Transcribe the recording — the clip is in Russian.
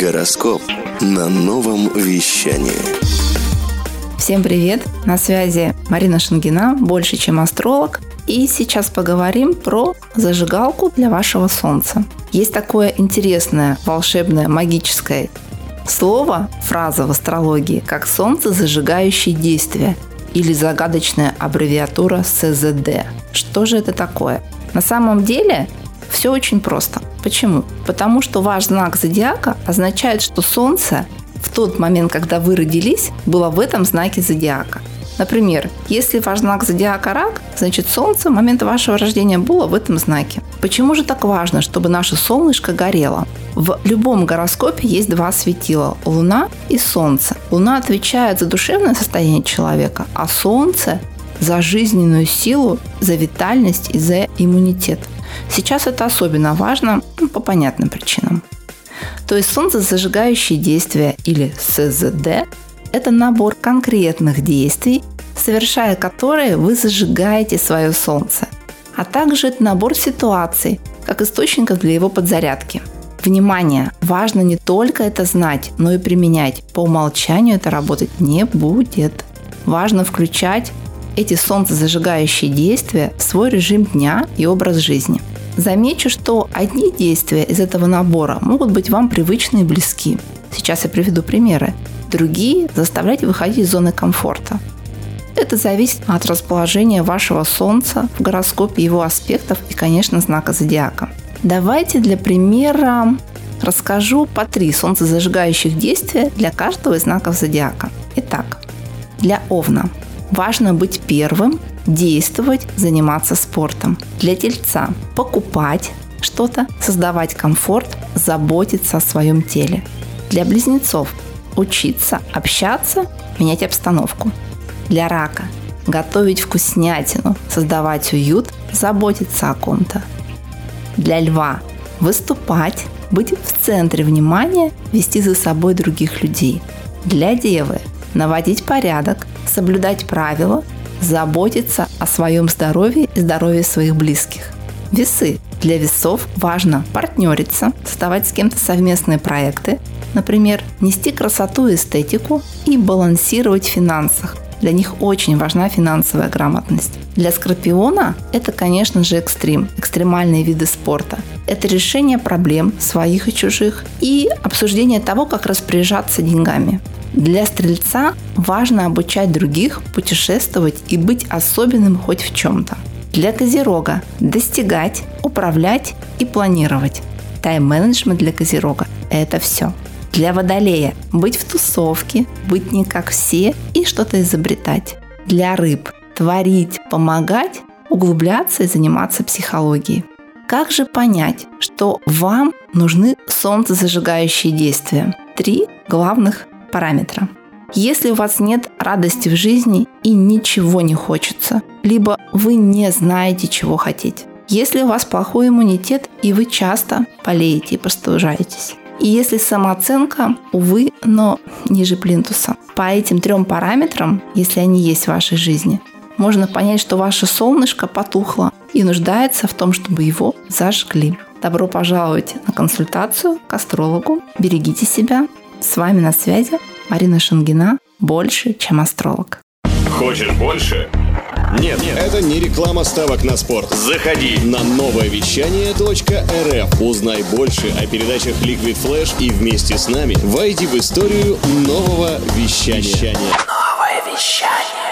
Гороскоп на новом вещании. Всем привет! На связи Марина Шангина, больше чем астролог. И сейчас поговорим про зажигалку для вашего солнца. Есть такое интересное, волшебное, магическое слово, фраза в астрологии, как солнце зажигающее действие или загадочная аббревиатура СЗД. Что же это такое? На самом деле все очень просто. Почему? Потому что ваш знак зодиака означает, что Солнце в тот момент, когда вы родились, было в этом знаке зодиака. Например, если ваш знак зодиака рак, значит Солнце в момент вашего рождения было в этом знаке. Почему же так важно, чтобы наше солнышко горело? В любом гороскопе есть два светила – Луна и Солнце. Луна отвечает за душевное состояние человека, а Солнце – за жизненную силу, за витальность и за иммунитет. Сейчас это особенно важно ну, по понятным причинам. То есть солнцезажигающие действия или СЗД – это набор конкретных действий, совершая которые вы зажигаете свое солнце, а также это набор ситуаций, как источников для его подзарядки. Внимание! Важно не только это знать, но и применять. По умолчанию это работать не будет. Важно включать эти солнцезажигающие действия в свой режим дня и образ жизни. Замечу, что одни действия из этого набора могут быть вам привычны и близки. Сейчас я приведу примеры. Другие заставлять выходить из зоны комфорта. Это зависит от расположения вашего Солнца в гороскопе его аспектов и, конечно, знака зодиака. Давайте для примера расскажу по три солнцезажигающих действия для каждого из знаков зодиака. Итак, для Овна – Важно быть первым, действовать, заниматься спортом. Для тельца покупать что-то, создавать комфорт, заботиться о своем теле. Для близнецов учиться, общаться, менять обстановку. Для рака готовить вкуснятину, создавать уют, заботиться о ком-то. Для льва выступать, быть в центре внимания, вести за собой других людей. Для девы наводить порядок, соблюдать правила, заботиться о своем здоровье и здоровье своих близких. Весы. Для весов важно партнериться, создавать с кем-то совместные проекты, например, нести красоту и эстетику и балансировать в финансах. Для них очень важна финансовая грамотность. Для скорпиона это, конечно же, экстрим, экстремальные виды спорта. Это решение проблем своих и чужих и обсуждение того, как распоряжаться деньгами. Для стрельца важно обучать других, путешествовать и быть особенным хоть в чем-то. Для козерога – достигать, управлять и планировать. Тайм-менеджмент для козерога – это все. Для водолея – быть в тусовке, быть не как все и что-то изобретать. Для рыб – творить, помогать, углубляться и заниматься психологией. Как же понять, что вам нужны солнцезажигающие действия? Три главных параметра. Если у вас нет радости в жизни и ничего не хочется, либо вы не знаете, чего хотеть. Если у вас плохой иммунитет и вы часто болеете и простужаетесь. И если самооценка, увы, но ниже плинтуса. По этим трем параметрам, если они есть в вашей жизни, можно понять, что ваше солнышко потухло и нуждается в том, чтобы его зажгли. Добро пожаловать на консультацию к астрологу. Берегите себя, с вами на связи Марина Шангина, больше, чем астролог. Хочешь больше? Нет, нет, это не реклама ставок на спорт. Заходи на новое вещание .рф. Узнай больше о передачах Liquid Flash и вместе с нами войди в историю нового вещания. Новое вещание.